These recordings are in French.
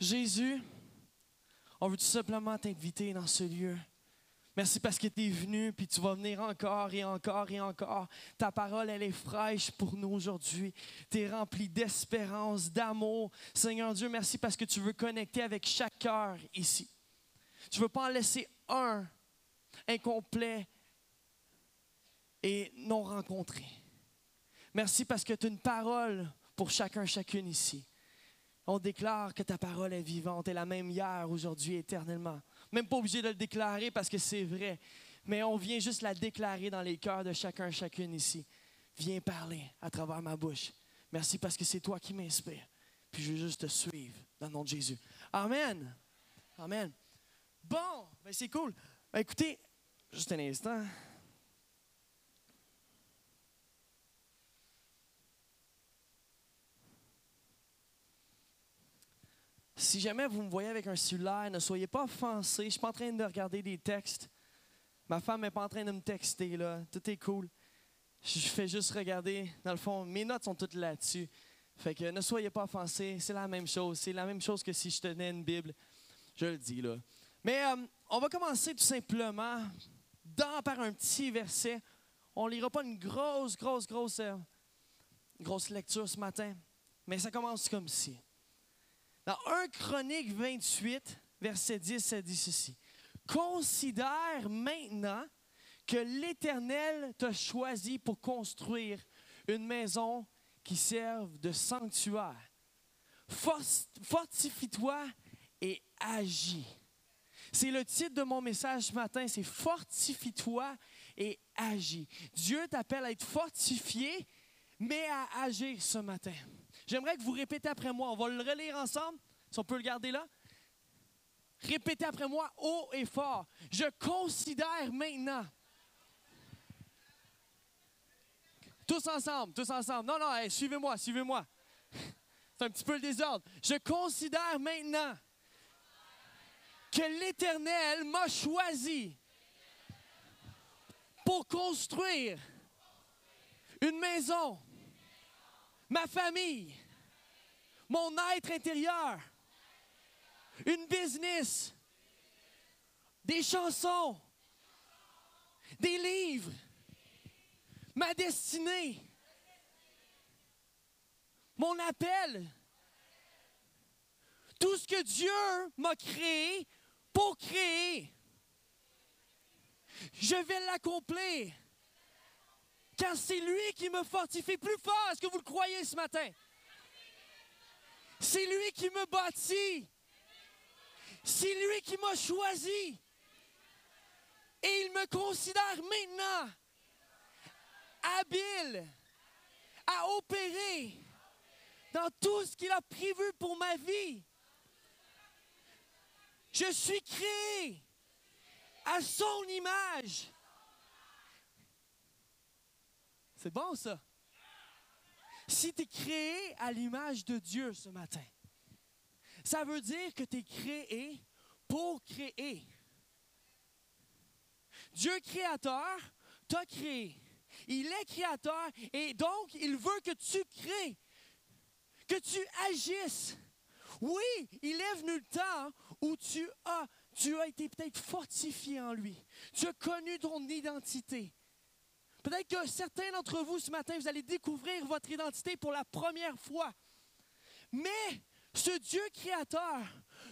Jésus, on veut tout simplement t'inviter dans ce lieu. Merci parce que tu es venu, puis tu vas venir encore et encore et encore. Ta parole, elle est fraîche pour nous aujourd'hui. Tu es rempli d'espérance, d'amour. Seigneur Dieu, merci parce que tu veux connecter avec chaque cœur ici. Tu ne veux pas en laisser un incomplet et non rencontré. Merci parce que tu as une parole pour chacun, chacune ici. On déclare que ta parole est vivante et la même hier, aujourd'hui, éternellement. Même pas obligé de le déclarer parce que c'est vrai, mais on vient juste la déclarer dans les cœurs de chacun, chacune ici. Viens parler à travers ma bouche. Merci parce que c'est toi qui m'inspires. Puis je veux juste te suivre dans le nom de Jésus. Amen. Amen. Bon, ben c'est cool. Ben écoutez, juste un instant. Si jamais vous me voyez avec un cellulaire, ne soyez pas offensés. Je ne suis pas en train de regarder des textes. Ma femme n'est pas en train de me texter, là. Tout est cool. Je fais juste regarder. Dans le fond, mes notes sont toutes là-dessus. Fait que ne soyez pas offensés. C'est la même chose. C'est la même chose que si je tenais une Bible. Je le dis, là. Mais euh, on va commencer tout simplement dans, par un petit verset. On ne lira pas une grosse, grosse, grosse, euh, grosse lecture ce matin. Mais ça commence comme ci. Dans 1 Chronique 28, verset 10, ça dit ceci. Considère maintenant que l'Éternel t'a choisi pour construire une maison qui serve de sanctuaire. Fortifie-toi et agis. C'est le titre de mon message ce matin, c'est Fortifie-toi et agis. Dieu t'appelle à être fortifié, mais à agir ce matin. J'aimerais que vous répétez après moi. On va le relire ensemble. Si on peut le garder là. Répétez après moi haut et fort. Je considère maintenant. Tous ensemble, tous ensemble. Non, non, suivez-moi, suivez-moi. C'est un petit peu le désordre. Je considère maintenant que l'Éternel m'a choisi pour construire une maison ma famille, mon être intérieur, une business, des chansons, des livres, ma destinée, mon appel, tout ce que Dieu m'a créé pour créer. Je vais l'accomplir. Car c'est lui qui me fortifie plus fort. Est-ce que vous le croyez ce matin? C'est lui qui me bâtit. C'est lui qui m'a choisi. Et il me considère maintenant habile à opérer dans tout ce qu'il a prévu pour ma vie. Je suis créé à son image. C'est bon ça? Si tu es créé à l'image de Dieu ce matin, ça veut dire que tu es créé pour créer. Dieu créateur t'a créé. Il est créateur et donc il veut que tu crées, que tu agisses. Oui, il est venu le temps où tu as, tu as été peut-être fortifié en lui. Tu as connu ton identité. Peut-être que certains d'entre vous ce matin, vous allez découvrir votre identité pour la première fois. Mais ce Dieu créateur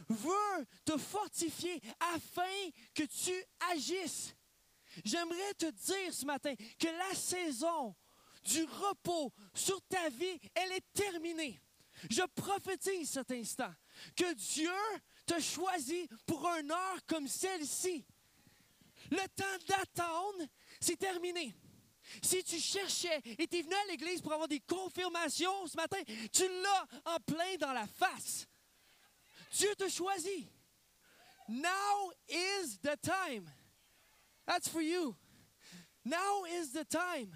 veut te fortifier afin que tu agisses. J'aimerais te dire ce matin que la saison du repos sur ta vie, elle est terminée. Je prophétise cet instant que Dieu te choisit pour un heure comme celle-ci. Le temps d'attendre, c'est terminé. Si tu cherchais et tu es venu à l'église pour avoir des confirmations ce matin, tu l'as en plein dans la face. Dieu te choisit. Now is the time. That's for you. Now is the time.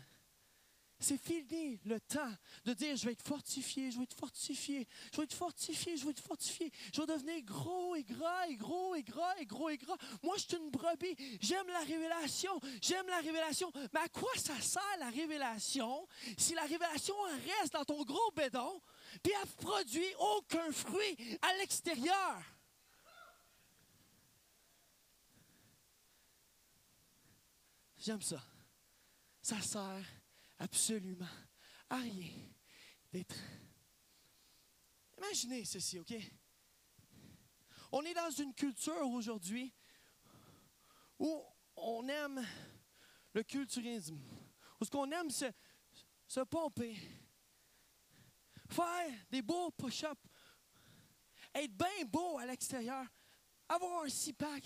C'est fini le temps de dire je vais être fortifié, je vais être fortifié, je vais être fortifié, je vais être fortifié. Je vais devenir gros et gras et gros et gras et gros et gras. Moi, je suis une brebis. J'aime la révélation. J'aime la révélation. Mais à quoi ça sert la révélation si la révélation reste dans ton gros bédon? puis elle produit aucun fruit à l'extérieur? J'aime ça. Ça sert absolument à rien d'être. Imaginez ceci, OK? On est dans une culture aujourd'hui où on aime le culturisme, où ce qu'on aime se, se pomper, faire des beaux push-ups, être bien beau à l'extérieur, avoir un six-pack,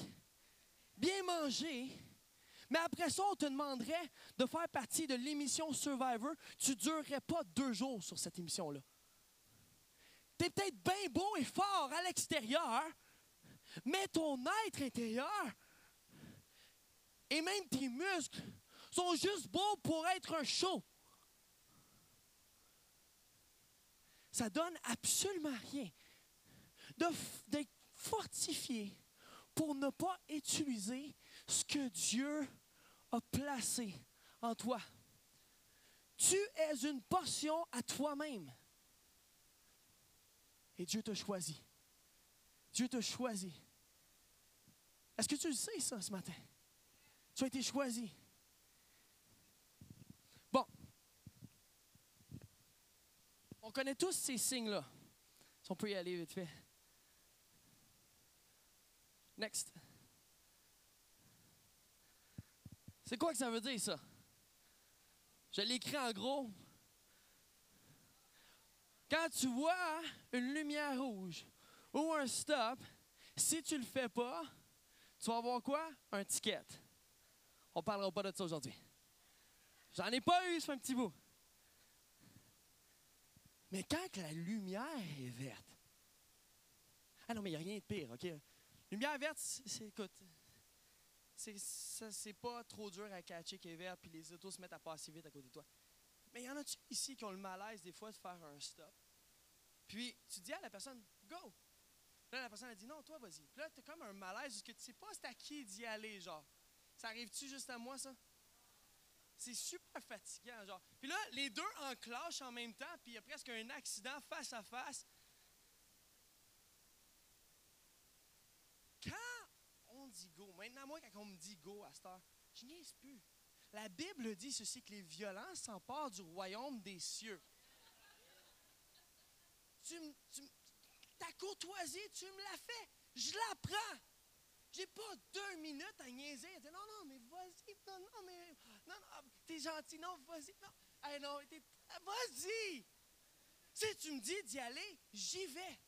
bien manger. Mais après ça, on te demanderait de faire partie de l'émission Survivor. Tu ne durerais pas deux jours sur cette émission-là. Tu es peut-être bien beau et fort à l'extérieur, mais ton être intérieur et même tes muscles sont juste beaux pour être un show. Ça donne absolument rien d'être fortifié pour ne pas utiliser ce que Dieu a placé en toi. Tu es une portion à toi-même. Et Dieu t'a choisi. Dieu t'a choisi. Est-ce que tu le sais, ça, ce matin? Tu as été choisi. Bon. On connaît tous ces signes-là. Si on peut y aller vite fait. Next. C'est quoi que ça veut dire, ça? Je l'écris en gros. Quand tu vois une lumière rouge ou un stop, si tu le fais pas, tu vas avoir quoi? Un ticket. On parlera pas de ça aujourd'hui. J'en ai pas eu, fait un petit bout. Mais quand la lumière est verte, ah non, mais il n'y a rien de pire, OK? Lumière verte, c'est, écoute, c'est, pas trop dur à catcher qui est vert, puis les autos se mettent à passer vite à côté de toi. Mais il y en a-tu ici qui ont le malaise des fois de faire un stop? Puis tu dis à la personne, go! Là, la personne a dit, non, toi, vas-y. Puis là, tu as comme un malaise parce que tu sais pas c'est à qui d'y aller, genre. Ça arrive-tu juste à moi, ça? C'est super fatigant, genre. Puis là, les deux enclenchent en même temps, puis il y a presque un accident face à face. Quand on go, maintenant, moi, quand on me dit go à cette heure, je n'y plus. La Bible dit ceci que les violences s'emparent du royaume des cieux. Tu, tu, ta courtoisie, tu me la fais. Je la prends. J'ai pas deux minutes à niaiser. non, non, mais vas-y. Non, non, mais. Non, non, t'es gentil. Non, vas-y. Non, hey, non vas-y. Si tu me dis d'y aller, j'y vais.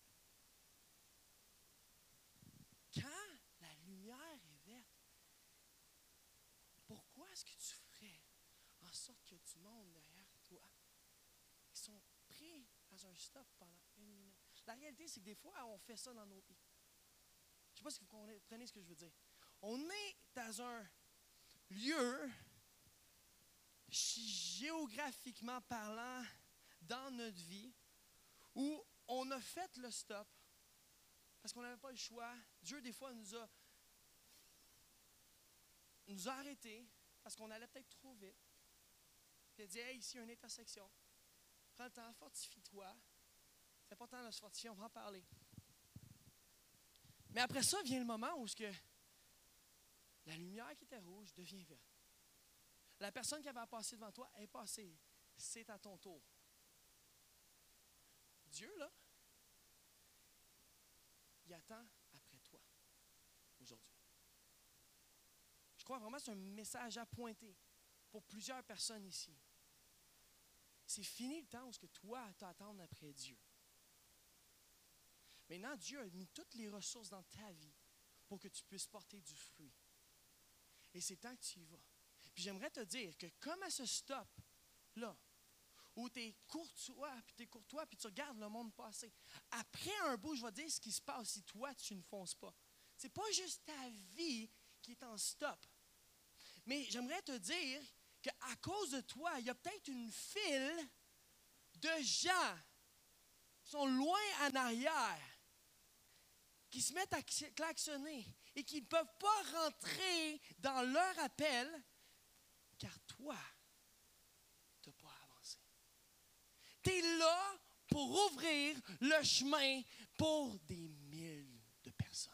Quand la lumière est verte, pourquoi est-ce que tu ferais en sorte que du monde derrière toi qui sont un stop pendant une minute? La réalité, c'est que des fois, on fait ça dans nos vies. Je ne sais pas si vous comprenez ce que je veux dire. On est dans un lieu, géographiquement parlant, dans notre vie, où on a fait le stop parce qu'on n'avait pas le choix. Dieu, des fois, nous a, nous a arrêtés parce qu'on allait peut-être trop vite. Il a dit Hey, ici, il y a une intersection. Prends le temps, fortifie-toi. C'est important de se fortifier, on va en parler. Mais après ça vient le moment où ce que la lumière qui était rouge devient verte. La personne qui avait passé devant toi est passée. C'est à ton tour. Dieu, là, il attend après toi aujourd'hui. Je crois vraiment que c'est un message à pointer pour plusieurs personnes ici. C'est fini le temps où ce que toi t'attends après Dieu. Maintenant, Dieu a mis toutes les ressources dans ta vie pour que tu puisses porter du fruit. Et c'est temps que tu y vas. Puis j'aimerais te dire que comme à ce stop-là, où tu es courtois, puis tu es courtois, puis tu regardes le monde passer, après un bout, je vais te dire ce qui se passe si toi, tu ne fonces pas. C'est pas juste ta vie qui est en stop. Mais j'aimerais te dire qu'à cause de toi, il y a peut-être une file de gens qui sont loin en arrière qui se mettent à klaxonner et qui ne peuvent pas rentrer dans leur appel, car toi, tu n'as pas avancé. Tu es là pour ouvrir le chemin pour des mille de personnes.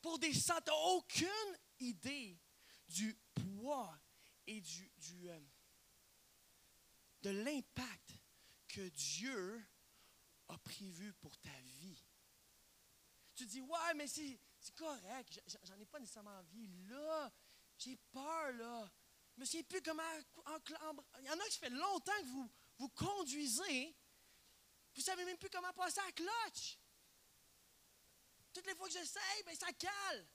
Pour des centaines. Aucune idée du poids et du, euh, de l'impact que Dieu a prévu pour ta vie. Tu dis, ouais, mais c'est correct, j'en ai pas nécessairement envie. Là, j'ai peur, là. Je me souviens plus comment. il y en a qui fait longtemps que vous, vous conduisez. Vous savez même plus comment passer à cloche. Toutes les fois que j'essaye, ben ça cale.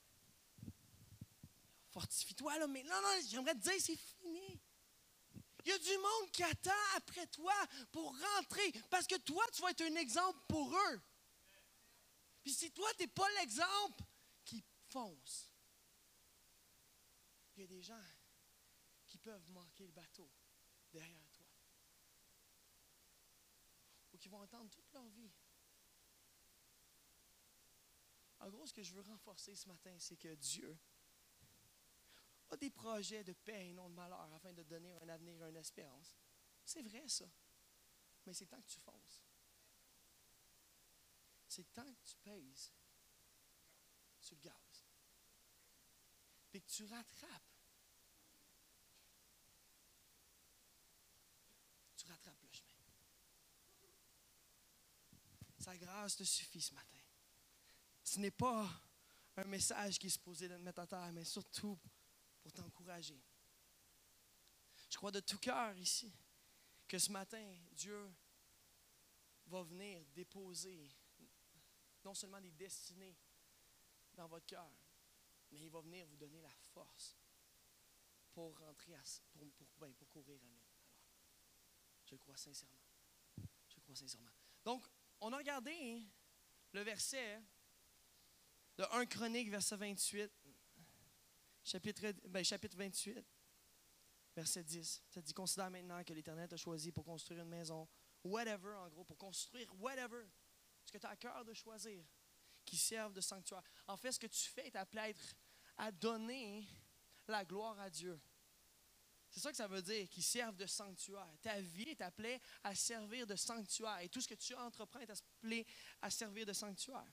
Fortifie-toi, là, mais non, non, j'aimerais te dire, c'est fini. Il y a du monde qui attend après toi pour rentrer, parce que toi, tu vas être un exemple pour eux. Puis si toi, tu n'es pas l'exemple, qui fonce. Il y a des gens qui peuvent manquer le bateau derrière toi. Ou qui vont entendre toute leur vie. En gros, ce que je veux renforcer ce matin, c'est que Dieu des projets de paix et non de malheur afin de donner un avenir une espérance. C'est vrai, ça. Mais c'est temps que tu fonces. C'est temps que tu pèses sur le gaz. Puis que tu rattrapes. Tu rattrapes le chemin. Sa grâce te suffit ce matin. Ce n'est pas un message qui est supposé de te mettre à terre, mais surtout pour t'encourager. Je crois de tout cœur ici que ce matin, Dieu va venir déposer non seulement des destinées dans votre cœur, mais il va venir vous donner la force pour rentrer, pour, pour, ben, pour courir à nous. Je le crois sincèrement. Je crois sincèrement. Donc, on a regardé le verset de 1 Chronique, verset 28, chapitre, ben, chapitre 28, verset 10. Ça dit Considère maintenant que l'Éternel t'a choisi pour construire une maison, whatever, en gros, pour construire whatever ce que tu as à cœur de choisir, qui servent de sanctuaire. En fait, ce que tu fais est appelé à, être, à donner la gloire à Dieu. C'est ça que ça veut dire, qui servent de sanctuaire. Ta vie est appelée à servir de sanctuaire. Et tout ce que tu entreprends est appelé à servir de sanctuaire.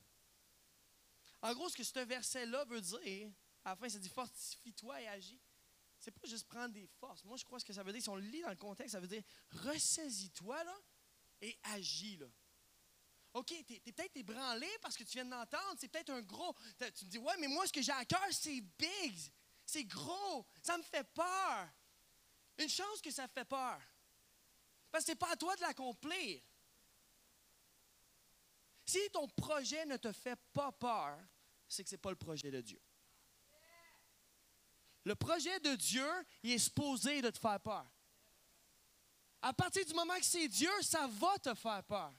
En gros, ce que ce verset-là veut dire, à la fin, ça dit fortifie-toi et agis. C'est pas juste prendre des forces. Moi, je crois que ça veut dire, si on lit dans le contexte, ça veut dire ressaisis-toi et agis là. OK, tu es, peut-être ébranlé parce que tu viens d'entendre, c'est peut-être un gros. Tu me dis, ouais, mais moi, ce que j'ai à cœur, c'est big, c'est gros, ça me fait peur. Une chance que ça fait peur. Parce que ce n'est pas à toi de l'accomplir. Si ton projet ne te fait pas peur, c'est que ce n'est pas le projet de Dieu. Le projet de Dieu, il est supposé de te faire peur. À partir du moment que c'est Dieu, ça va te faire peur.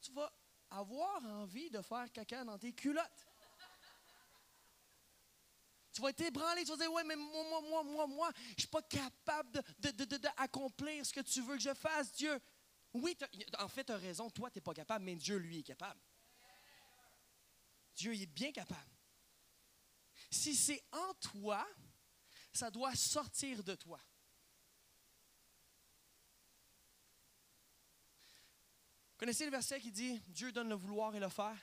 Tu vas avoir envie de faire caca dans tes culottes. Tu vas être ébranlé, tu vas dire, ouais, mais moi, moi, moi, moi, moi, je ne suis pas capable d'accomplir ce que tu veux que je fasse, Dieu. Oui, en fait, tu as raison, toi, tu n'es pas capable, mais Dieu, lui, est capable. Dieu, il est bien capable. Si c'est en toi, ça doit sortir de toi. Connaissez le verset qui dit Dieu donne le vouloir et le faire?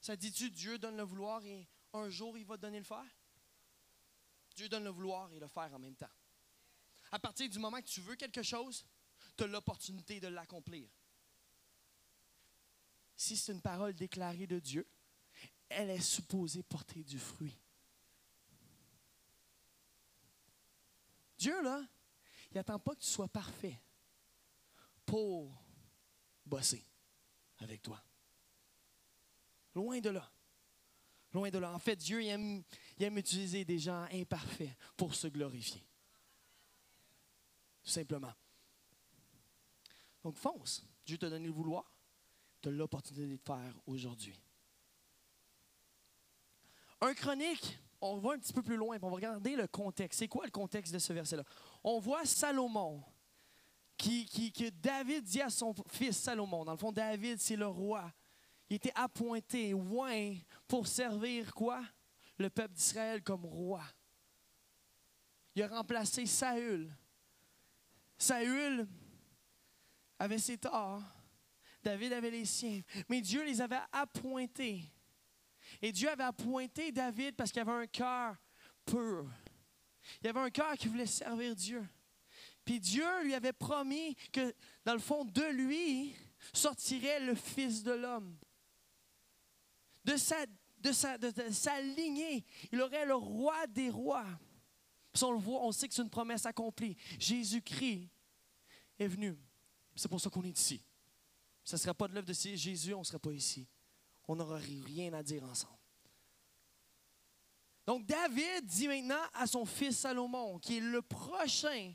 Ça dit-tu Dieu donne le vouloir et un jour il va donner le faire? Dieu donne le vouloir et le faire en même temps. À partir du moment que tu veux quelque chose, tu as l'opportunité de l'accomplir. Si c'est une parole déclarée de Dieu, elle est supposée porter du fruit. Dieu, là, il n'attend pas que tu sois parfait pour bosser avec toi. Loin de là. Loin de là. En fait, Dieu il aime utiliser des gens imparfaits pour se glorifier. Tout simplement. Donc fonce. Dieu t'a donné le vouloir. Tu as l'opportunité de le faire aujourd'hui. Un chronique, on va un petit peu plus loin, on va regarder le contexte. C'est quoi le contexte de ce verset-là? On voit Salomon, qui, que David dit à son fils Salomon. Dans le fond, David, c'est le roi. Il était appointé, loin, pour servir quoi? Le peuple d'Israël comme roi. Il a remplacé Saül. Saül avait ses torts, David avait les siens, mais Dieu les avait appointés. Et Dieu avait appointé David parce qu'il avait un cœur pur. Il avait un cœur qui voulait servir Dieu. Puis Dieu lui avait promis que, dans le fond, de lui sortirait le Fils de l'homme. De sa, lignée, il aurait le roi des rois. Puis on le voit, on sait que c'est une promesse accomplie. Jésus-Christ est venu. C'est pour ça qu'on est ici. Ce ne serait pas de l'œuvre de Jésus, on ne serait pas ici. On n'aurait rien à dire ensemble. Donc David dit maintenant à son fils Salomon, qui est le prochain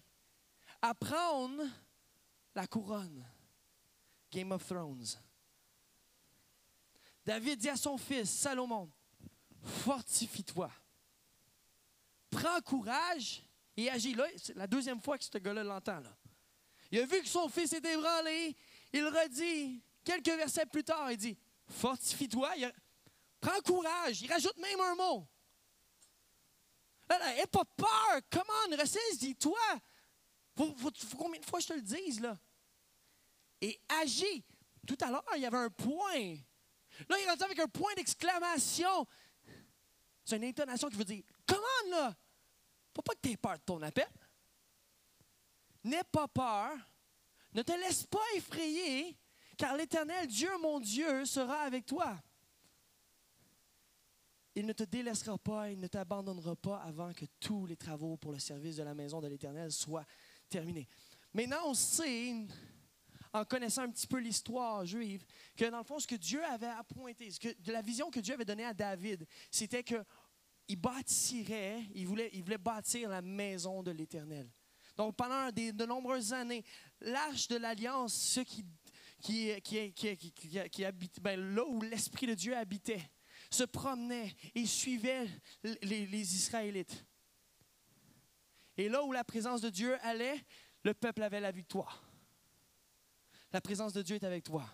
à prendre la couronne. Game of Thrones. David dit à son fils Salomon, fortifie-toi. Prends courage et agis. Là, c'est la deuxième fois que ce gars-là l'entend. Il a vu que son fils était ébranlé. Il redit, quelques versets plus tard, il dit, fortifie-toi. Prends courage. Il rajoute même un mot. N'aie pas peur. Comment? Ressaisis-toi. Faut, faut, faut, combien de fois je te le dise, là? Et agis. Tout à l'heure, il y avait un point. Là, il est avec un point d'exclamation. C'est une intonation qui veut dire Comment, là? Faut pas que tu aies peur de ton appel. N'aie pas peur. Ne te laisse pas effrayer, car l'Éternel, Dieu mon Dieu, sera avec toi. Il ne te délaissera pas, il ne t'abandonnera pas avant que tous les travaux pour le service de la maison de l'Éternel soient terminés. Maintenant, on sait, en connaissant un petit peu l'histoire juive, que dans le fond, ce que Dieu avait appointé, ce que, de la vision que Dieu avait donnée à David, c'était qu'il bâtirait, il voulait, il voulait bâtir la maison de l'Éternel. Donc, pendant de nombreuses années, l'arche de l'Alliance, ce qui, qui, qui, ben, là où l'Esprit de Dieu habitait, se promenait et suivait les, Israélites. Et là où la présence de Dieu allait, le peuple avait la victoire. La présence de Dieu est avec toi?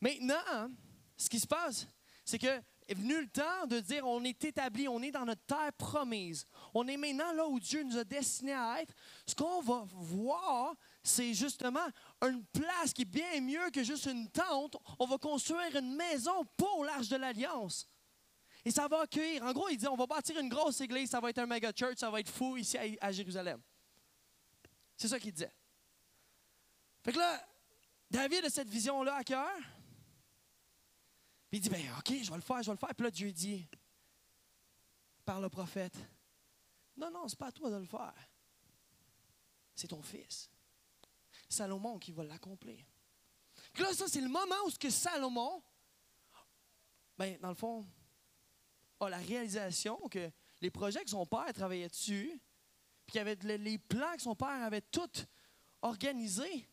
Maintenant, ce qui se passe, c'est que est venu le temps de dire on est établi, on est dans notre terre promise. On est maintenant là où Dieu nous a destinés à être. Ce qu'on va voir, c'est justement une place qui est bien mieux que juste une tente. On va construire une maison pour l'Arche de l'Alliance. Et ça va accueillir. En gros, il dit on va bâtir une grosse église, ça va être un méga church, ça va être fou ici à, Jérusalem. C'est ça qu'il disait. Fait que là, David a cette vision-là à cœur. Puis il dit ben, OK, je vais le faire, je vais le faire. Puis là, Dieu dit par le prophète Non, non, c'est pas à toi de le faire. C'est ton fils. Salomon qui va l'accomplir. Là, ça, c'est le moment où ce que Salomon, ben, dans le fond, a la réalisation que les projets que son père travaillait dessus, puis qu'il avait les plans que son père avait tout organisés,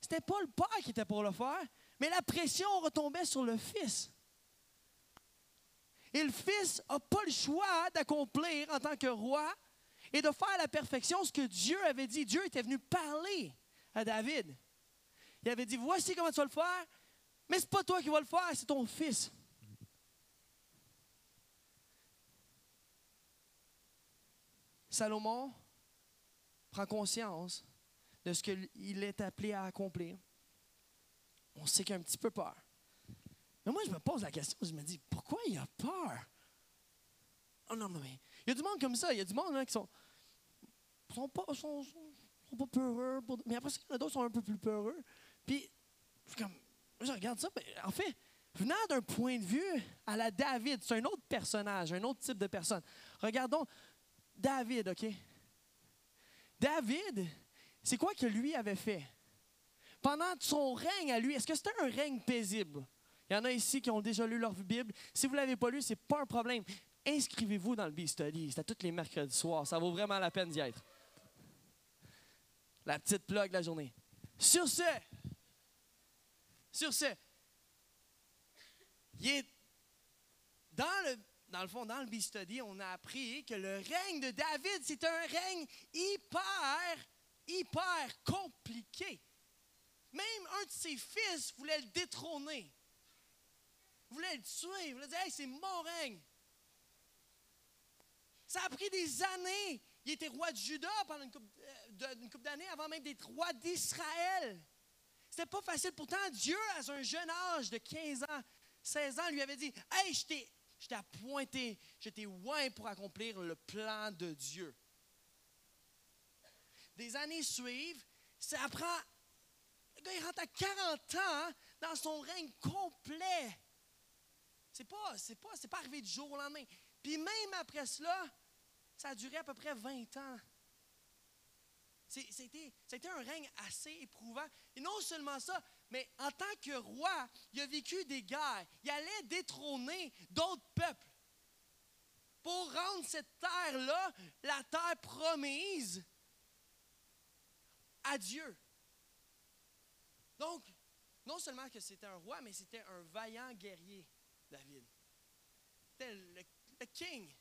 c'était pas le père qui était pour le faire, mais la pression retombait sur le fils. Et le fils n'a pas le choix d'accomplir en tant que roi et de faire à la perfection ce que Dieu avait dit. Dieu était venu parler à David. Il avait dit, voici comment tu vas le faire, mais ce n'est pas toi qui vas le faire, c'est ton fils. Salomon prend conscience de ce qu'il est appelé à accomplir. On sait qu'il a un petit peu peur. Mais moi, je me pose la question, je me dis, pourquoi il a peur? Oh non, mais il y a du monde comme ça. Il y a du monde là, qui sont, sont, pas, sont, pas peureux. mais après, il y d'autres sont un peu plus peureux. Puis, comme, je regarde ça. En fait, venant d'un point de vue à la David, c'est un autre personnage, un autre type de personne. Regardons David, OK? David, c'est quoi que lui avait fait? Pendant son règne à lui, est-ce que c'était un règne paisible? Il y en a ici qui ont déjà lu leur Bible. Si vous ne l'avez pas lu, ce n'est pas un problème. Inscrivez-vous dans le B-Study. C'est à tous les mercredis soirs. Ça vaut vraiment la peine d'y être. La petite plug de la journée. Sur ce, sur ce, dans le, dans le fond, dans le B-Study, on a appris que le règne de David, c'est un règne hyper, hyper compliqué. Même un de ses fils voulait le détrôner. Voulait le tuer. Il voulait dire, hey, c'est mon règne. Ça a pris des années il était roi de Juda pendant une couple, euh, d'années, avant même d'être roi d'Israël. C'était pas facile. Pourtant, Dieu, à un jeune âge de 15 ans, 16 ans, lui avait dit Hey, je t'ai appointé, je t'ai oint pour accomplir le plan de Dieu. Des années suivent, ça prend. Le gars, il rentre à 40 ans dans son règne complet. C'est pas, c'est pas, c'est pas arrivé du jour au lendemain. Puis même après cela, ça a duré à peu près 20 ans. C'était un règne assez éprouvant. Et non seulement ça, mais en tant que roi, il a vécu des guerres. Il allait détrôner d'autres peuples pour rendre cette terre-là, la terre promise, à Dieu. Donc, non seulement que c'était un roi, mais c'était un vaillant guerrier, David. C'était le, le king.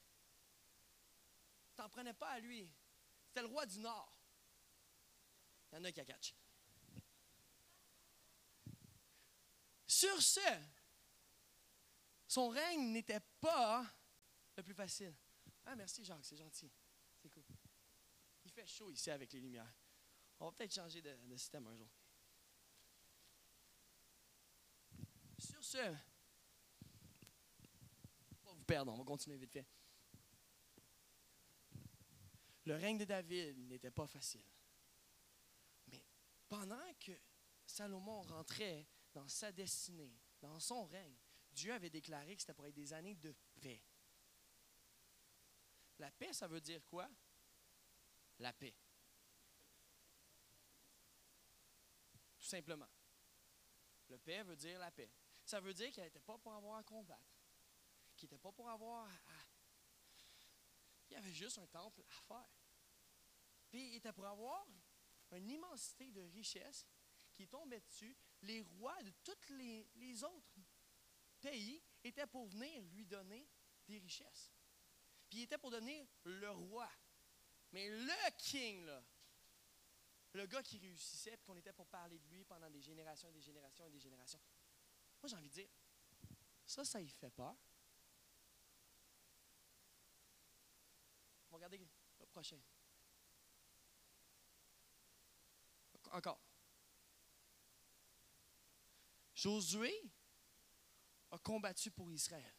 Tu n'en prenais pas à lui. C'était le roi du Nord. Il y en a qui a catch. Sur ce, son règne n'était pas le plus facile. Ah, merci Jacques, c'est gentil. C'est cool. Il fait chaud ici avec les lumières. On va peut-être changer de, système un jour. Sur ce, perdre, on va continuer vite fait. Le règne de David n'était pas facile. Mais pendant que Salomon rentrait dans sa destinée, dans son règne, Dieu avait déclaré que c'était pour être des années de paix. La paix, ça veut dire quoi? La paix. Tout simplement. Le paix veut dire la paix. Ça veut dire qu'il n'était pas pour avoir à combattre, qu'il n'était pas pour avoir à, il y avait juste un temple à faire. Puis il était pour avoir une immensité de richesses qui tombait dessus. Les rois de tous les, les autres pays étaient pour venir lui donner des richesses. Puis il était pour devenir le roi. Mais le king, là, le gars qui réussissait, puis qu'on était pour parler de lui pendant des générations et des générations et des générations. Moi, j'ai envie de dire, ça, ça y fait peur. Regardez le prochain. Encore. Josué a combattu pour Israël.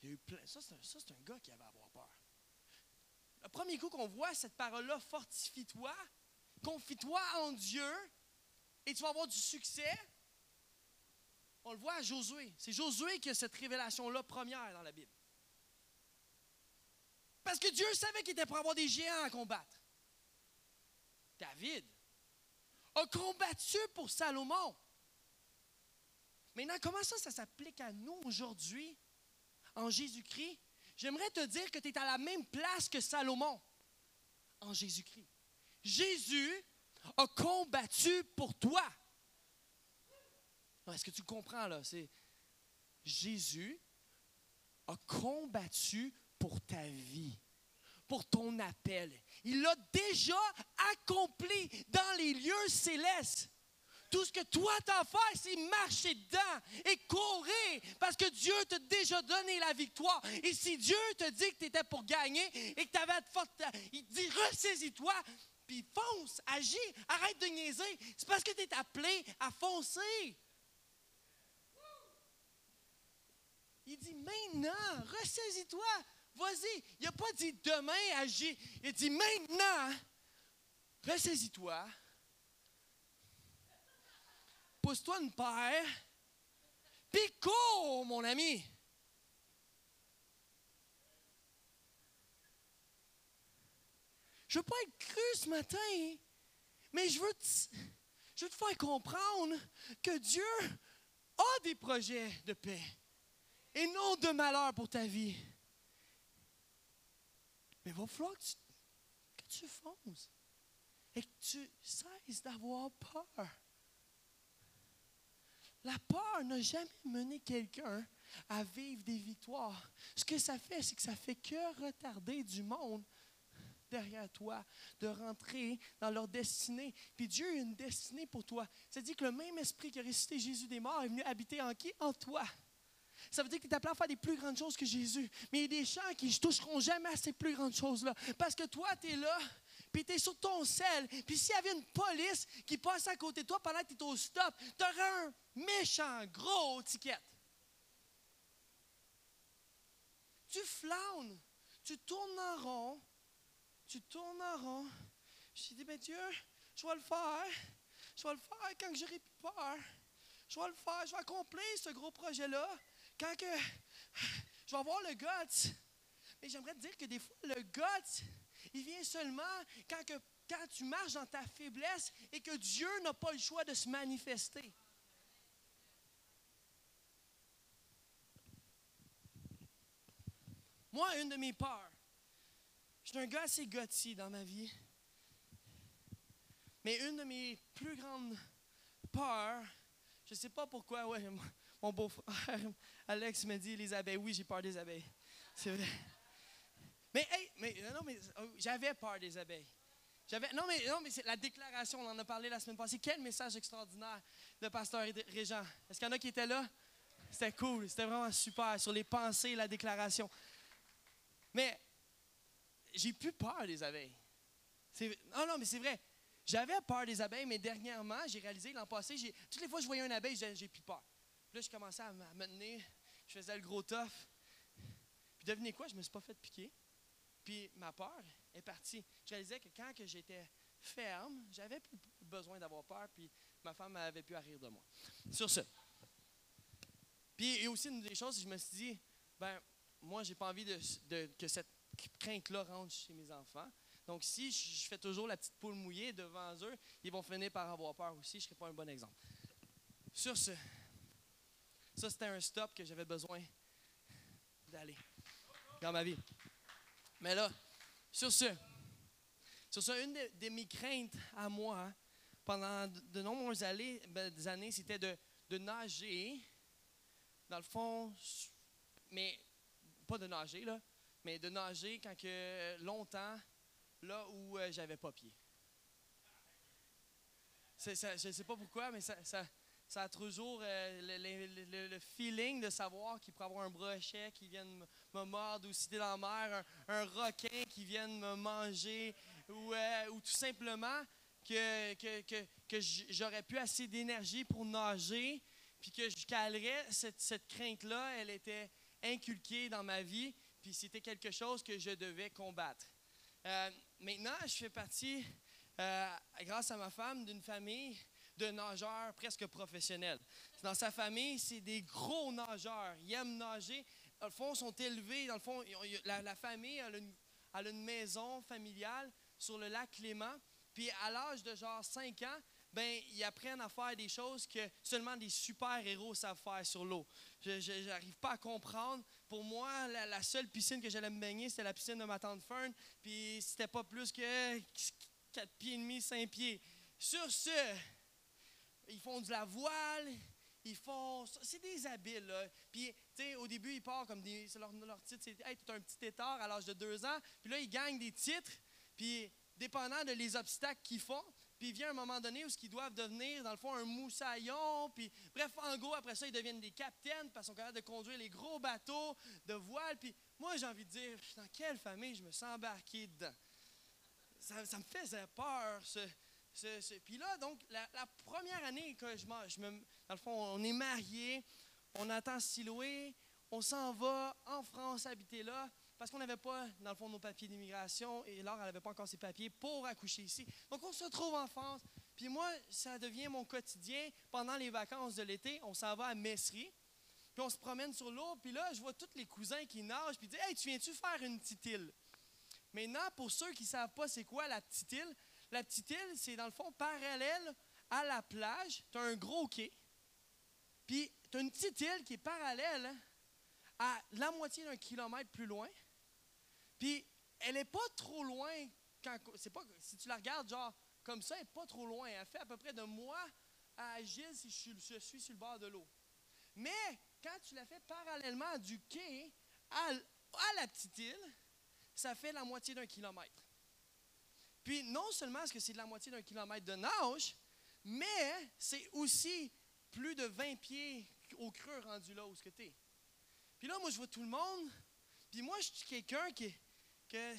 Il y a eu plein. Ça, c'est un, un, gars qui avait à avoir peur. Le premier coup qu'on voit cette parole-là, fortifie-toi, confie-toi en Dieu, et tu vas avoir du succès. On le voit à Josué. C'est Josué qui a cette révélation-là première dans la Bible. Parce que Dieu savait qu'il était pour avoir des géants à combattre. David a combattu pour Salomon. Maintenant, comment ça, ça s'applique à nous aujourd'hui, en Jésus-Christ? J'aimerais te dire que tu es à la même place que Salomon, en Jésus-Christ. Jésus a combattu pour toi. Est-ce que tu comprends là? C'est Jésus a combattu pour ta vie, pour ton appel. Il l'a déjà accompli dans les lieux célestes. Tout ce que toi t'as à faire, c'est marcher dedans et courir parce que Dieu t'a déjà donné la victoire. Et si Dieu te dit que tu étais pour gagner et que tu avais de forte. Il te dit ressaisis-toi, puis fonce, agis, arrête de niaiser. C'est parce que tu es appelé à foncer. Il dit maintenant, ressaisis-toi, Vas-y. Il n'a pas dit demain, agis. Il dit maintenant, ressaisis-toi. Pousse-toi une paire. Pico, mon ami. Je veux pas être cru ce matin, mais je veux te faire comprendre que Dieu a des projets de paix et non de malheur pour ta vie. Mais il va falloir que tu, fonces et que tu cesses d'avoir peur. La peur n'a jamais mené quelqu'un à vivre des victoires. Ce que ça fait, c'est que ça fait que retarder du monde derrière toi, de rentrer dans leur destinée. Puis Dieu a une destinée pour toi. C'est-à-dire que le même esprit qui a ressuscité Jésus des morts est venu habiter en qui? En toi. Ça veut dire es appelé à faire des plus grandes choses que Jésus. Mais il y a des gens qui ne toucheront jamais à ces plus grandes choses-là. Parce que toi, tu es là, puis tu es sur ton sel. Puis s'il y avait une police qui passe à côté de toi pendant que tu es au stop, tu aurais un méchant gros ticket. Tu flânes, tu tournes en rond, tu tournes en rond. Je dit, ben Dieu, je vais le faire. Je vais le faire quand j'aurai plus peur. Je vais le faire, je vais accomplir ce gros projet-là. Quand que je vais avoir le guts. Mais j'aimerais te dire que des fois, le guts, il vient seulement quand, que, quand tu marches dans ta faiblesse et que Dieu n'a pas le choix de se manifester. Moi, une de mes peurs, je suis un gars assez gutsy dans ma vie. Mais une de mes plus grandes peurs, je ne sais pas pourquoi, ouais, mon beau-frère Alex me dit les abeilles. Oui, j'ai peur des abeilles. C'est vrai. Mais, hey, mais, non, mais oh, j'avais peur des abeilles. J'avais, non, mais, non, mais c'est la déclaration, on en a parlé la semaine passée. Quel message extraordinaire de Pasteur Régent. Est-ce qu'il y en a qui étaient là? C'était cool, c'était vraiment super sur les pensées, la déclaration. Mais j'ai plus peur des abeilles. non, non, mais c'est vrai. J'avais peur des abeilles, mais dernièrement, j'ai réalisé l'an passé, toutes les fois que je voyais une abeille, j'ai plus peur. Là, je commençais à me tenir, je faisais le gros tough. Puis devinez quoi, je ne me suis pas fait piquer. Puis ma peur est partie. Je réalisais que quand j'étais ferme, j'avais plus besoin d'avoir peur, puis ma femme avait pu rire de moi. Sur ce. Puis et aussi une des choses, je me suis dit, ben moi, j'ai pas envie de, que cette crainte-là rentre chez mes enfants. Donc, si je fais toujours la petite poule mouillée devant eux, ils vont finir par avoir peur aussi. Je ne serai pas un bon exemple. Sur ce, ça, c'était un stop que j'avais besoin d'aller dans ma vie. Mais là, sur ce, sur ce, une de, mes craintes à moi, pendant de, nombreuses années, ben, années c'était de, nager, dans le fond, mais pas de nager, là, mais de nager quand que longtemps, là où euh, j'avais pas pied. je ne sais pas pourquoi, mais ça, a toujours euh, le, feeling de savoir qu'il pourrait avoir un brochet qui vient me, mordre, ou si dans la mer, un, requin qui vient me manger, ou, euh, ou tout simplement que, que, que, j'aurais plus assez d'énergie pour nager, puis que je calerais cette, cette crainte-là, elle était inculqué dans ma vie, puis c'était quelque chose que je devais combattre. Euh, maintenant, je fais partie, grâce à ma femme, d'une famille de nageurs presque professionnels. Dans sa famille, c'est des gros nageurs. Ils aiment nager. Dans le fond, ils sont élevés. Dans le fond, la, famille a une, maison familiale sur le lac Clément. Puis à l'âge de genre 5 ans, ben, ils apprennent à faire des choses que seulement des super-héros savent faire sur l'eau. Je n'arrive pas à comprendre. Pour moi, la, seule piscine que j'allais me baigner, c'était la piscine de ma tante Fern, puis c'était pas plus que 4 pieds et demi, 5 pieds. Sur ce, ils font de la voile, ils font. C'est des habiles, là. Puis, tu sais, au début, ils partent comme des. Leur, leur titre, c'est Hey, tu un petit étard à l'âge de 2 ans. Puis là, ils gagnent des titres. Puis, dépendant de les obstacles qu'ils font, puis il vient un moment donné où ils doivent devenir, dans le fond, un moussaillon. Puis, bref, en gros, après ça, ils deviennent des capitaines parce qu'ils sont capables de conduire les gros bateaux de voile. Puis moi, j'ai envie de dire, dans quelle famille je me sens embarqué dedans? Ça, me faisait peur. Ce, Puis là, donc, la, première année que je, je me, dans le fond, on est mariés, on attend Siloué, on s'en va en France habiter là parce qu'on n'avait pas, dans le fond, nos papiers d'immigration et Laure, elle n'avait pas encore ses papiers pour accoucher ici. Donc, on se trouve en France. Puis moi, ça devient mon quotidien. Pendant les vacances de l'été, on s'en va à Messery. Puis on se promène sur l'eau. Puis là, je vois tous les cousins qui nagent. Puis ils disent Hey, tu viens-tu faire une petite île Maintenant, pour ceux qui ne savent pas c'est quoi la petite île, la petite île, c'est dans le fond parallèle à la plage. Tu as un gros quai. Puis tu as une petite île qui est parallèle à la moitié d'un kilomètre plus loin. Puis, elle n'est pas trop loin. C'est pas, si tu la regardes, genre, comme ça, elle n'est pas trop loin. Elle fait à peu près de moi à Agile si je suis, sur le bord de l'eau. Mais, quand tu la fais parallèlement du quai à, la petite île, ça fait la moitié d'un kilomètre. Puis, non seulement est-ce que c'est de la moitié d'un kilomètre de nage, mais c'est aussi plus de 20 pieds au creux rendu là où ce que tu es. Puis là, moi, je vois tout le monde. Puis moi, je suis quelqu'un qui. que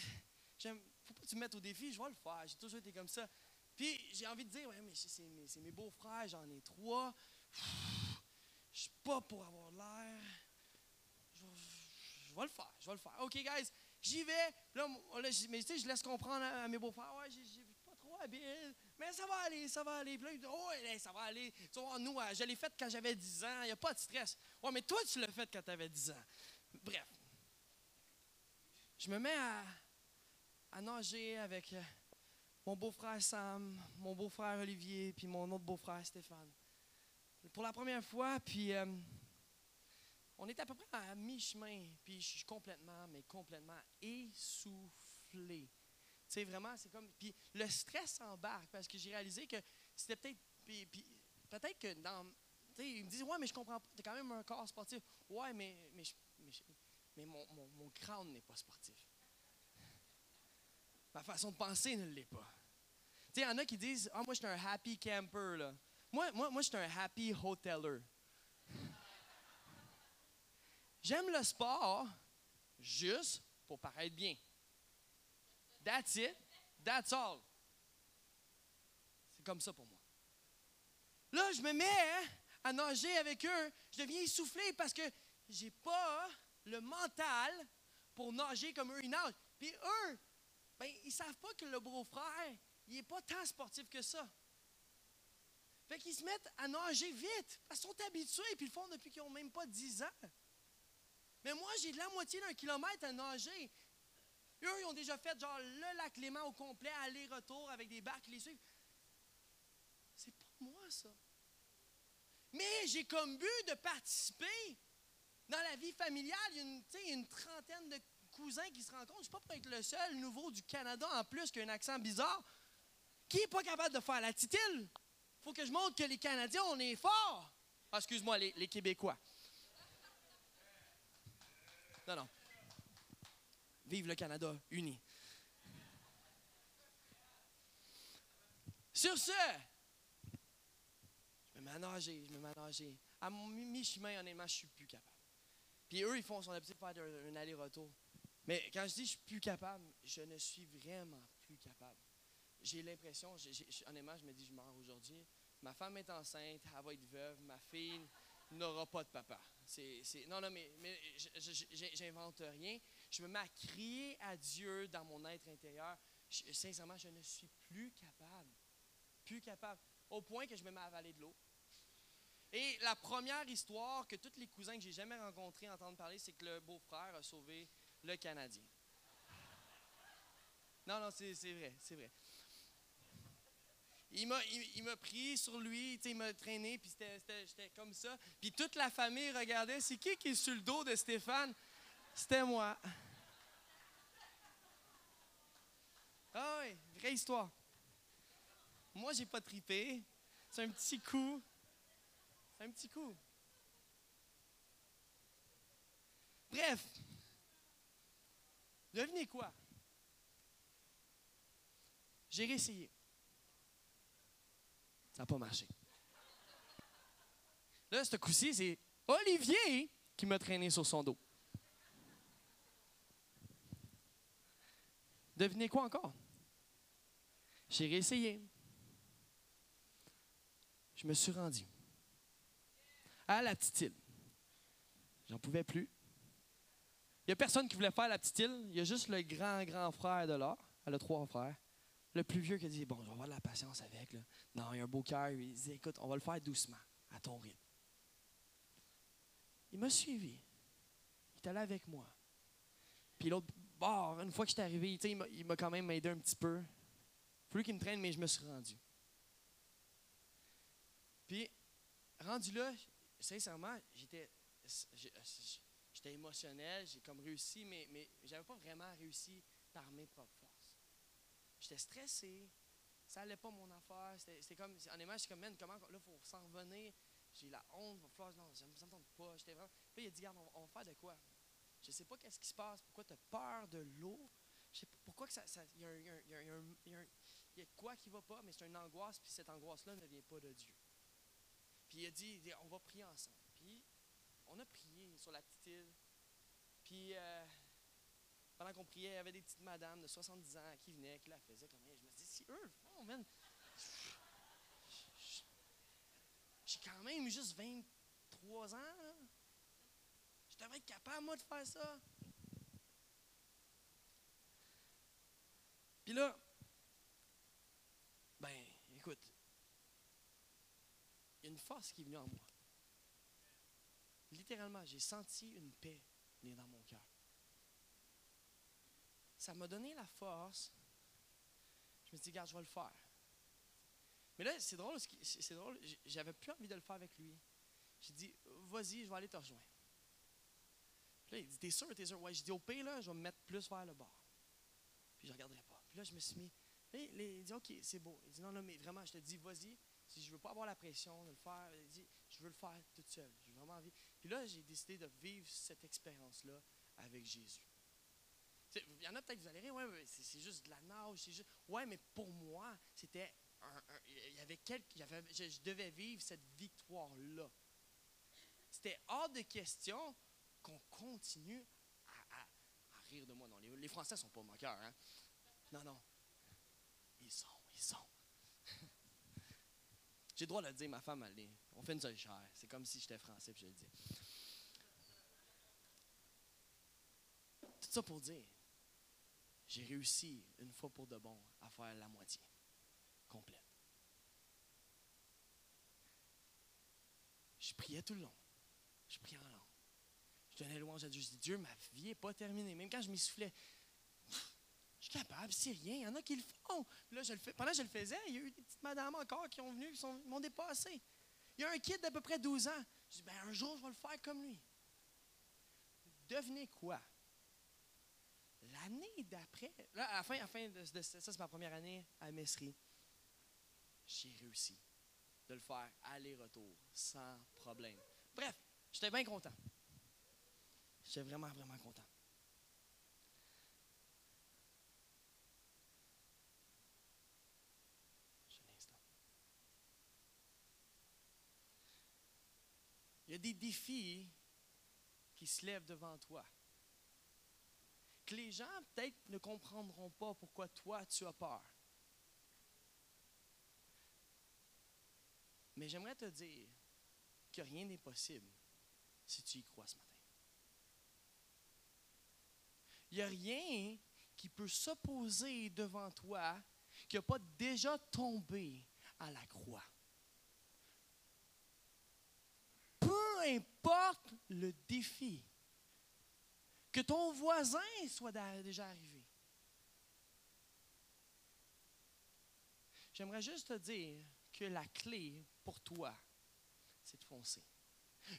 j'aime. Faut pas que tu me mettes au défi, je vais le faire. J'ai toujours été comme ça. Puis j'ai envie de dire, ouais, mais c'est mes, beaux-frères, j'en ai trois. Je suis pas pour avoir l'air. Je, je vais le faire, je vais le faire. OK, guys, j'y vais. Là, mais tu sais, je laisse comprendre à, mes beaux-frères, ouais, j'ai pas trop habile, mais ça va aller, ça va aller. Puis là, ils disent, oh, ça va aller. Nous, je l'ai fait quand j'avais 10 ans, il n'y a pas de stress. Ouais, mais toi, tu l'as fait quand tu avais 10 ans. Bref. Je me mets à, à nager avec euh, mon beau-frère Sam, mon beau-frère Olivier, puis mon autre beau-frère Stéphane. Pour la première fois, puis euh, on est à peu près à mi-chemin, puis je suis complètement, mais complètement essoufflé. Tu sais, vraiment, c'est comme. Puis le stress embarque parce que j'ai réalisé que c'était peut-être. Puis, peut-être que dans. Tu sais, ils me disent, ouais, mais je comprends pas, t'es quand même un corps sportif. Ouais, mais, mais, mais, mon, mon, mon crâne n'est pas sportif. Ma façon de penser ne l'est pas. Tu sais, il y en a qui disent, ah, moi, je suis un happy camper, là. Moi, moi, moi je suis un happy hoteler. J'aime le sport juste pour paraître bien. That's it. That's all. C'est comme ça pour moi. Là, je me mets à nager avec eux. Je deviens essoufflé parce que j'ai pas le mental pour nager comme eux, ils nagent. Puis eux, ben, ils savent pas que le beau-frère, il n'est pas tant sportif que ça. Fait qu'ils se mettent à nager vite, parce qu'ils sont habitués, puis ils le font depuis qu'ils n'ont même pas 10 ans. Mais moi, j'ai de la moitié d'un kilomètre à nager. Eux, ils ont déjà fait genre le lac Léman au complet, aller-retour avec des barques les suivent. C'est pas moi, ça. Mais j'ai comme but de participer dans la vie familiale. Il y a une, trentaine de cousins qui se rencontrent. Suis pas pour être le seul nouveau du Canada en plus qui a un accent bizarre. Qui n'est pas capable de faire la titille? faut que je montre que les Canadiens, on est forts. Ah, excuse-moi, les, Québécois. Non, non. Vive le Canada uni. Sur ce, je me mets à nager, je me mets à mi-chemin, honnêtement, je suis plus capable. Puis eux, ils font son habitude de faire un, aller-retour. Mais quand je dis je suis plus capable, je ne suis vraiment plus capable j'ai l'impression, honnêtement, je me dis, je meurs aujourd'hui. Ma femme est enceinte, elle va être veuve, ma fille n'aura pas de papa. C'est, non, non, mais, mais j'invente rien. Je me mets à crier à Dieu dans mon être intérieur. sincèrement, je ne suis plus capable. Plus capable. Au point que je me mets à avaler de l'eau. Et la première histoire que tous les cousins que j'ai jamais rencontrés entendent parler, c'est que le beau-frère a sauvé le Canadien. Non, non, c'est vrai, c'est vrai. Il m'a, il, pris sur lui, il m'a traîné, puis j'étais comme ça. Puis toute la famille regardait. C'est qui qui est sur le dos de Stéphane? C'était moi. Ah oui, vraie histoire. Moi, j'ai pas tripé. C'est un petit coup. C'est un petit coup. Bref. Devinez quoi? J'ai réessayé. Ça n'a pas marché. Là, ce coup-ci, c'est Olivier qui m'a traîné sur son dos. Devinez quoi encore? J'ai réessayé. Je me suis rendu à la petite île. J'en pouvais plus. Il n'y a personne qui voulait faire la petite île. Il y a juste le grand, grand frère de l'or. Elle a trois frères le plus vieux qui a dit Bon, on va avoir de la patience avec. Là. Non, il a un beau cœur. Il dit Écoute, on va le faire doucement, à ton rythme. Il m'a suivi. Il est allé avec moi. Puis l'autre bord, une fois que j'étais arrivé, il m'a quand même aidé un petit peu. Il fallu qu'il me traîne, mais je me suis rendu. Puis, rendu là, sincèrement, j'étais j'étais émotionnel, j'ai comme réussi, mais, mais j'avais pas vraiment réussi par mes propres forces. J'étais stressé. Ça n'allait pas mon affaire. C'était comme, honnêtement, je suis comme, man, comment, là, il faut s'en revenir. J'ai la honte, il va non, ça ne me pas. J'étais vraiment. Puis il a dit, regarde, on, va faire de quoi? Je ne sais pas qu'est-ce qui se passe, pourquoi tu as peur de l'eau? Je sais pas pourquoi ça. Il y, a, y, y, a quoi qui ne va pas, mais c'est une angoisse, puis cette angoisse-là ne vient pas de Dieu. Puis il a dit, on va prier ensemble. Puis on a prié sur la petite île Puis, euh, pendant qu'on priait, il y avait des petites madames de 70 ans qui venaient, qui la faisaient comme Je me dis, si eux font, man. J'ai quand même juste 23 ans. Je devrais être capable, moi, de faire ça. Puis là, ben, écoute, il y a une force qui est venue en moi. Littéralement, j'ai senti une paix venir dans mon cœur. Ça m'a donné la force. Je me suis dit, regarde, je vais le faire. Mais là, c'est drôle, c'est drôle, j'avais plus envie de le faire avec lui. J'ai dit, vas-y, je vais aller te rejoindre. Puis là, il dit, t'es sûr, t'es sûr? Ouais, j'ai dit, au pire, là, je vais me mettre plus vers le bord. Puis je ne regarderai pas. Puis là, je me suis mis, il dit, OK, c'est beau. Il dit, non, non, mais vraiment, je te dis, vas-y. Si je veux pas avoir la pression de le faire, je veux le faire toute seule. J'ai vraiment envie. Puis là, j'ai décidé de vivre cette expérience-là avec Jésus. Il y en a peut-être, vous allez rire, ouais, c'est juste de la nage, c'est juste. Ouais, mais pour moi, c'était il y avait quelque, il y avait, je, devais vivre cette victoire-là. C'était hors de question qu'on continue à, rire de moi. Non, les, les Français sont pas moqueurs, hein? Non, non. Ils sont, ils sont. J'ai le droit de le dire, ma femme, elle On fait une seule chair. C'est comme si j'étais français, puis je le dis. Tout ça pour dire, j'ai réussi une fois pour de bon à faire la moitié complète. Je priais tout le long. Je priais en langue. Je donnais louange à Dieu. Je dis, Dieu, ma vie n'est pas terminée. Même quand je m'essoufflais, je suis capable, c'est rien. Il y en a qui le font. Là, je le fais. Pendant que je le faisais, il y a eu des petites madames encore qui ont venu, qui m'ont dépassé. Il y a un kid d'à peu près 12 ans. Je dis, ben, un jour, je vais le faire comme lui. Devenez quoi? L'année d'après, là, à la fin, de, ça, c'est ma première année à Messerie, j'ai réussi de le faire aller-retour sans problème. Bref, j'étais bien content. J'étais vraiment, vraiment content. Il y a des défis qui se lèvent devant toi. Que les gens peut-être ne comprendront pas pourquoi toi tu as peur. Mais j'aimerais te dire que rien n'est possible si tu y crois ce matin. Il n'y a rien qui peut s'opposer devant toi qui n'a pas déjà tombé à la croix. peu importe le défi, que ton voisin soit déjà arrivé. J'aimerais juste te dire que la clé pour toi, c'est de foncer.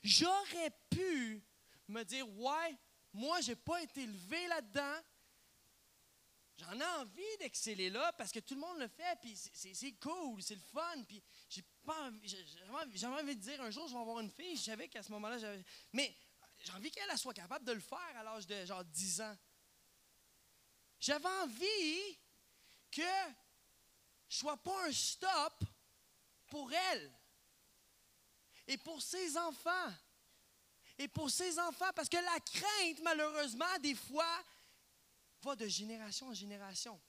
J'aurais pu me dire, ouais, moi, je n'ai pas été élevé là-dedans. J'en ai envie d'exceller là parce que tout le monde le fait, puis c'est cool, c'est le fun, puis j'ai pas j'avais envie de dire un jour je vais avoir une fille, je savais qu'à ce moment-là, j'avais. Mais j'ai envie qu'elle soit capable de le faire à l'âge de genre 10 ans. J'avais envie que je ne sois pas un stop pour elle et pour ses enfants. Et pour ses enfants, parce que la crainte, malheureusement, des fois, va de génération en génération.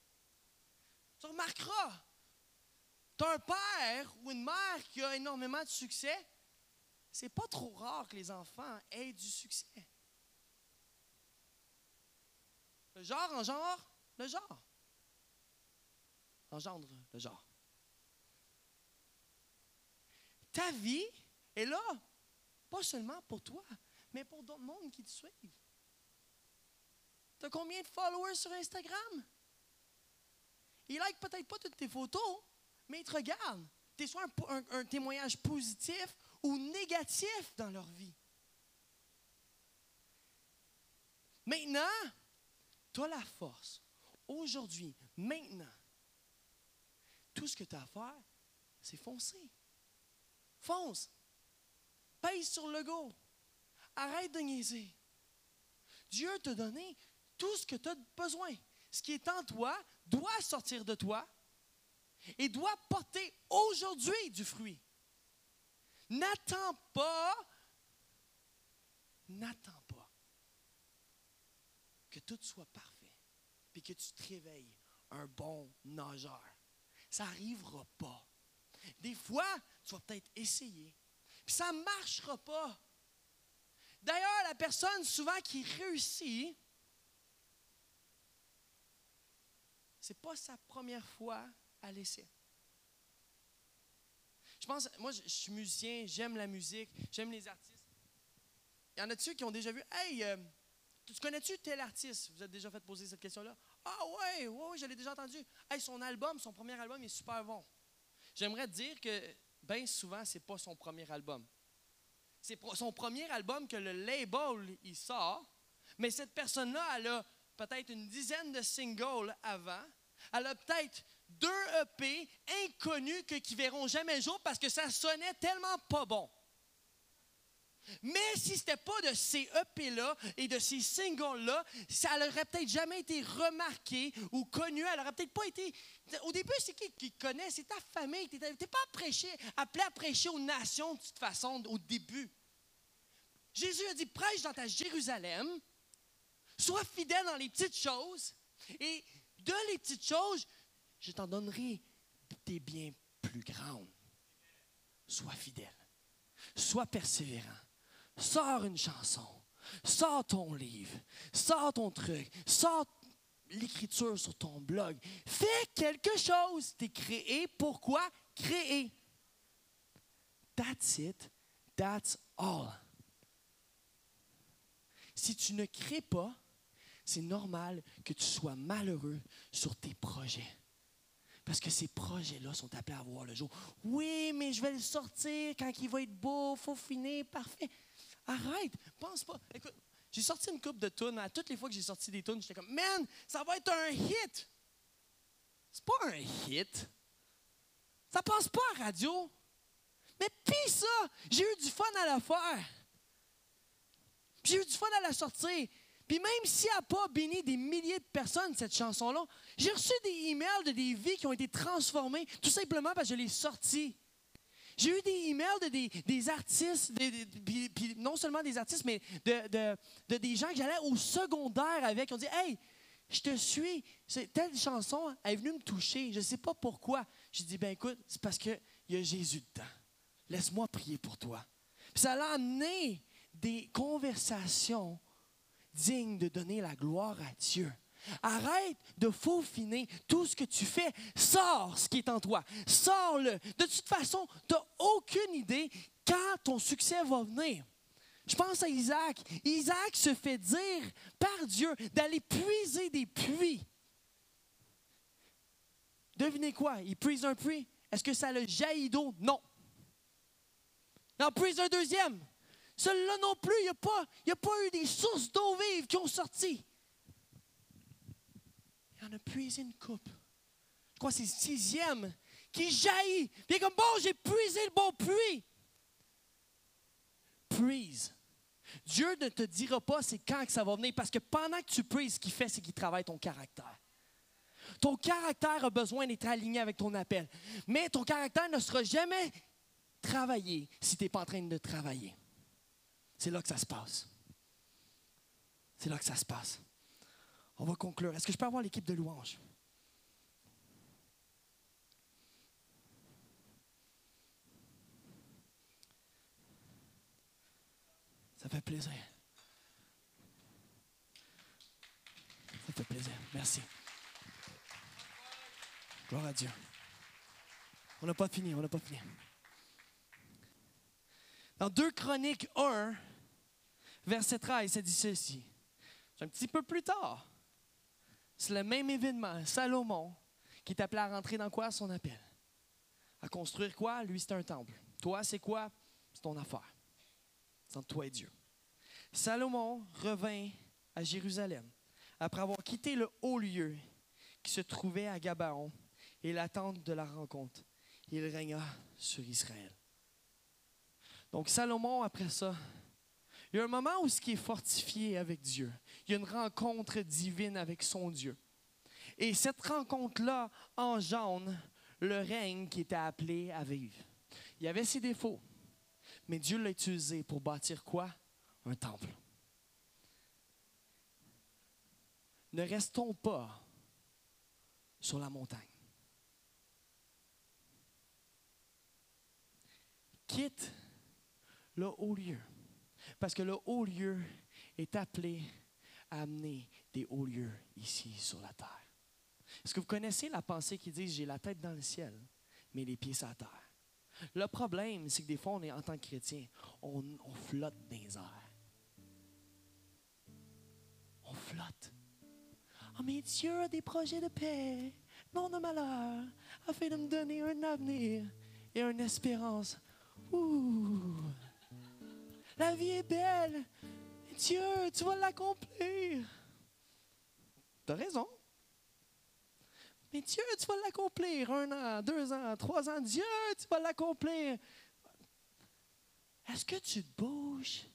Tu remarqueras, tu as un père ou une mère qui a énormément de succès, c'est pas trop rare que les enfants aient du succès. Le genre en genre, le genre. Engendre le genre. Ta vie est là, pas seulement pour toi, mais pour d'autres mondes qui te suivent. Tu as combien de followers sur Instagram? Ils like peut-être pas toutes tes photos, mais ils te regardent. Tu es soit un, témoignage positif ou négatif dans leur vie. Maintenant, tu la force. Aujourd'hui, maintenant, tout ce que tu as à faire, c'est foncer. Fonce. Pèse sur le go. Arrête de niaiser. Dieu t'a donné tout ce que tu as besoin. Ce qui est en toi doit sortir de toi et doit porter aujourd'hui du fruit. N'attends pas, n'attends pas que tout soit parfait, puis que tu te réveilles un bon nageur. Ça n'arrivera pas. Des fois, tu vas peut-être essayer, puis ça ne marchera pas. D'ailleurs, la personne souvent qui réussit, c'est pas sa première fois à l'essai. Je pense, moi, je, suis musicien, j'aime la musique, j'aime les artistes. Il y en a-tu qui ont déjà vu, hey, euh, tu connais-tu tel artiste? Vous êtes déjà fait poser cette question-là? Ah ouais, ouais, ouais je l'ai déjà entendu. Hey, son album, son premier album est super bon. J'aimerais dire que bien souvent, c'est pas son premier album. C'est son premier album que le label il sort, mais cette personne-là, elle a peut-être une dizaine de singles avant. Elle a peut-être deux EP inconnus que, qui verront jamais jour parce que ça sonnait tellement pas bon. Mais si ce n'était pas de ces EP-là et de ces singles-là, ça n'aurait peut-être jamais été remarqué ou connu. Elle n'aurait peut-être pas été. Au début, c'est qui qui connaît? C'est ta famille. Tu n'es pas prêché, appelé à prêcher aux nations de toute façon au début. Jésus a dit prêche dans ta Jérusalem, sois fidèle dans les petites choses, et de les petites choses, je t'en donnerai des biens plus grandes. Sois fidèle, sois persévérant Sors une chanson. Sors ton livre. Sors ton truc. Sors l'écriture sur ton blog. Fais quelque chose. Tu es créé. Pourquoi? Créer? That's it. That's all. Si tu ne crées pas, c'est normal que tu sois malheureux sur tes projets. Parce que ces projets-là sont appelés à voir le jour. Oui, mais je vais le sortir quand il va être beau, faut finir, parfait. Arrête, pense pas. Écoute, j'ai sorti une coupe de tunes. À toutes les fois que j'ai sorti des tunes, j'étais comme, man, ça va être un hit. C'est pas un hit. Ça passe pas à radio. Mais pis ça, j'ai eu du fun à la faire. J'ai eu du fun à la sortir. Puis même si elle n'a pas béni des milliers de personnes, cette chanson-là, j'ai reçu des emails de des vies qui ont été transformées tout simplement parce que je l'ai sortie. J'ai eu des emails de des, artistes, puis, non seulement des artistes, mais de, des gens que j'allais au secondaire avec. Ils ont dit Hey, je te suis, telle chanson est venue me toucher, je ne sais pas pourquoi. J'ai dit Ben écoute, c'est parce qu'il y a Jésus dedans. Laisse-moi prier pour toi. Puis ça a amené des conversations dignes de donner la gloire à Dieu. Arrête de faufiner tout ce que tu fais. Sors ce qui est en toi. Sors-le. De toute façon, tu n'as aucune idée quand ton succès va venir. Je pense à Isaac. Isaac se fait dire par Dieu d'aller puiser des puits. Devinez quoi? Il puise un puits. Est-ce que ça le jaillit d'eau? Non. Il en puise un deuxième. Celui-là non plus, il n'y a, pas, a pas eu des sources d'eau vive qui ont sorti il en a puisé une coupe. Je crois que c'est le sixième qui jaillit. Puis comme, bon, j'ai puisé le bon puits. Puise. Dieu ne te dira pas c'est quand que ça va venir, parce que pendant que tu puises, ce qu'il fait, c'est qu'il travaille ton caractère. Ton caractère a besoin d'être aligné avec ton appel. Mais ton caractère ne sera jamais travaillé si tu n'es pas en train de travailler. C'est là que ça se passe. C'est là que ça se passe. On va conclure. Est-ce que je peux avoir l'équipe de louange? Ça fait plaisir. Ça fait plaisir. Merci. Gloire à Dieu. On n'a pas fini, on n'a pas fini. Dans 2 Chroniques 1, verset 13, ça dit ceci. Un petit peu plus tard. C'est le même événement. Salomon, qui est appelé à rentrer dans quoi? Son appel? À construire quoi? Lui, c'est un temple. Toi, c'est quoi? C'est ton affaire. C'est entre toi et Dieu. Salomon revint à Jérusalem après avoir quitté le haut lieu qui se trouvait à Gabaon et l'attente de la rencontre. Il régna sur Israël. Donc Salomon, après ça, il y a un moment où ce qui est fortifié avec Dieu. Il y a une rencontre divine avec son Dieu. Et cette rencontre-là engendre le règne qui était appelé à vivre. Il y avait ses défauts, mais Dieu l'a utilisé pour bâtir quoi? Un temple. ne restons pas sur la montagne. Quitte le haut lieu, parce que le haut lieu est appelé à amener des hauts lieux ici sur la terre. Est-ce que vous connaissez la pensée qui dit j'ai la tête dans le ciel, mais les pieds sur la terre? Le problème, c'est que des fois, on est en tant que chrétien, on, flotte dans les airs. On flotte. Oh, mais Dieu a des projets de paix, non de malheur, afin de me donner un avenir et une espérance. Ouh! La vie est belle. Dieu, tu vas l'accomplir. T'as raison. Mais Dieu, tu vas l'accomplir. Un an, deux ans, trois ans. Dieu, tu vas l'accomplir. Est-ce que tu te bouges?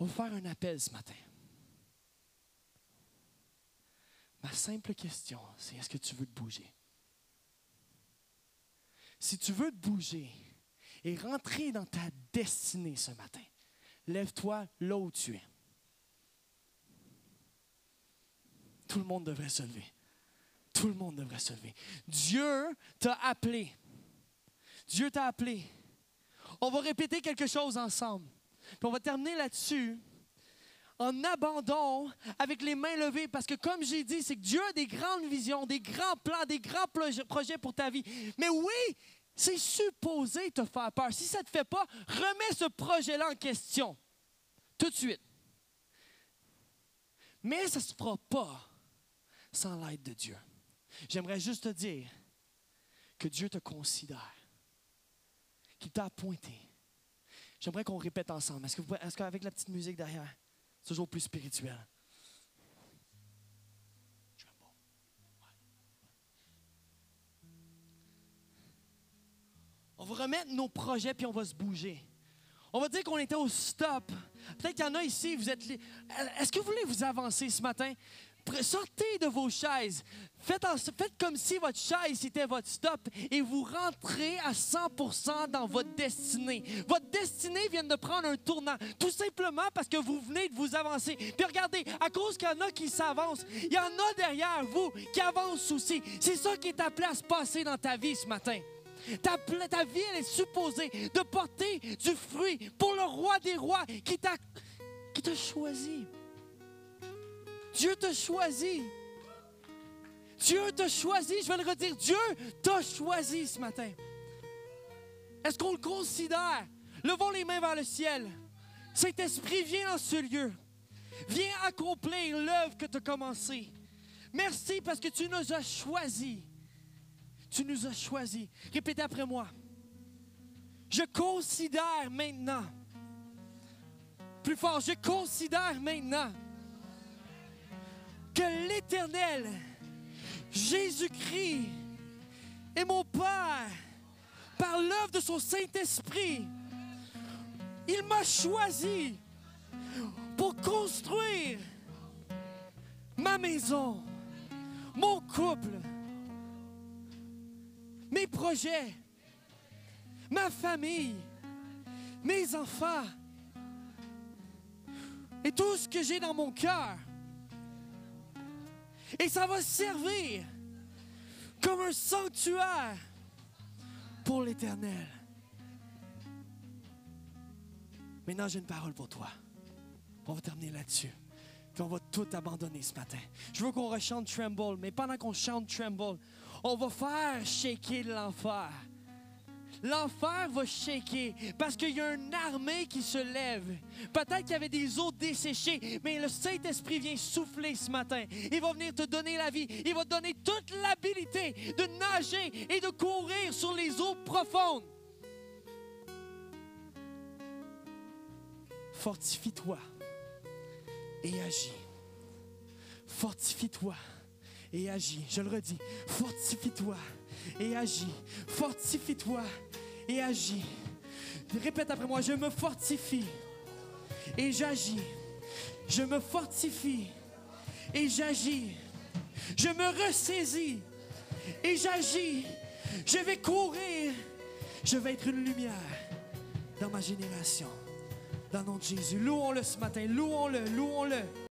On va faire un appel ce matin. Ma simple question, c'est est-ce que tu veux te bouger? Si tu veux te bouger et rentrer dans ta destinée ce matin, lève-toi là où tu es. Tout le monde devrait se lever. Tout le monde devrait se lever. Dieu t'a appelé. Dieu t'a appelé. On va répéter quelque chose ensemble. Puis on va terminer là-dessus en abandon avec les mains levées parce que comme j'ai dit, c'est que Dieu a des grandes visions, des grands plans, des grands projets pour ta vie. Mais oui, c'est supposé te faire peur. Si ça ne te fait pas, remets ce projet-là en question tout de suite. Mais ça ne se fera pas sans l'aide de Dieu. J'aimerais juste te dire que Dieu te considère, qu'il t'a appointé. J'aimerais qu'on répète ensemble. Est-ce, qu'avec la petite musique derrière, toujours plus spirituel? On va remettre nos projets puis on va se bouger. On va dire qu'on était au stop. Peut-être qu'il y en a ici, vous êtes. Est-ce que vous voulez vous avancer ce matin? Sortez de vos chaises. Faites, comme si votre chaise était votre stop et vous rentrez à 100% dans votre destinée. Votre destinée vient de prendre un tournant, tout simplement parce que vous venez de vous avancer. Puis regardez, à cause qu'il y en a qui s'avancent, il y en a derrière vous qui avancent aussi. C'est ça qui est appelé à se passer dans ta vie ce matin. Ta, ta vie, elle est supposée de porter du fruit pour le roi des rois qui t'a choisi. Dieu t'a choisi. Dieu t'a choisi, je vais le redire, Dieu t'a choisi ce matin. Est-ce qu'on le considère? Levons les mains vers le ciel. Saint-Esprit, viens dans ce lieu. Viens accomplir l'œuvre que tu as commencée. Merci parce que tu nous as choisis. Tu nous as choisis. Répétez après moi. Je considère maintenant. Plus fort, je considère maintenant que l'Éternel, Jésus-Christ, est mon Père par l'œuvre de son Saint-Esprit. Il m'a choisi pour construire ma maison, mon couple, mes projets, ma famille, mes enfants et tout ce que j'ai dans mon cœur. Et ça va servir comme un sanctuaire pour l'Éternel. Maintenant, j'ai une parole pour toi. On va terminer là-dessus. Puis on va tout abandonner ce matin. Je veux qu'on rechante Tremble, mais pendant qu'on chante Tremble, on va faire shaker l'enfer l'enfer va shaker parce qu'il y a une armée qui se lève. Peut-être qu'il y avait des eaux desséchées, mais le Saint-Esprit vient souffler ce matin. Il va venir te donner la vie. Il va te donner toute l'habilité de nager et de courir sur les eaux profondes. Fortifie-toi et agis. Fortifie-toi et agis. Je le redis. Fortifie-toi et agis. Fortifie-toi et agis. Répète après moi, je me fortifie et j'agis. Je me fortifie et j'agis. Je me ressaisis et j'agis. Je vais courir. Je vais être une lumière dans ma génération. Dans le nom de Jésus, louons-le ce matin, louons-le, louons-le.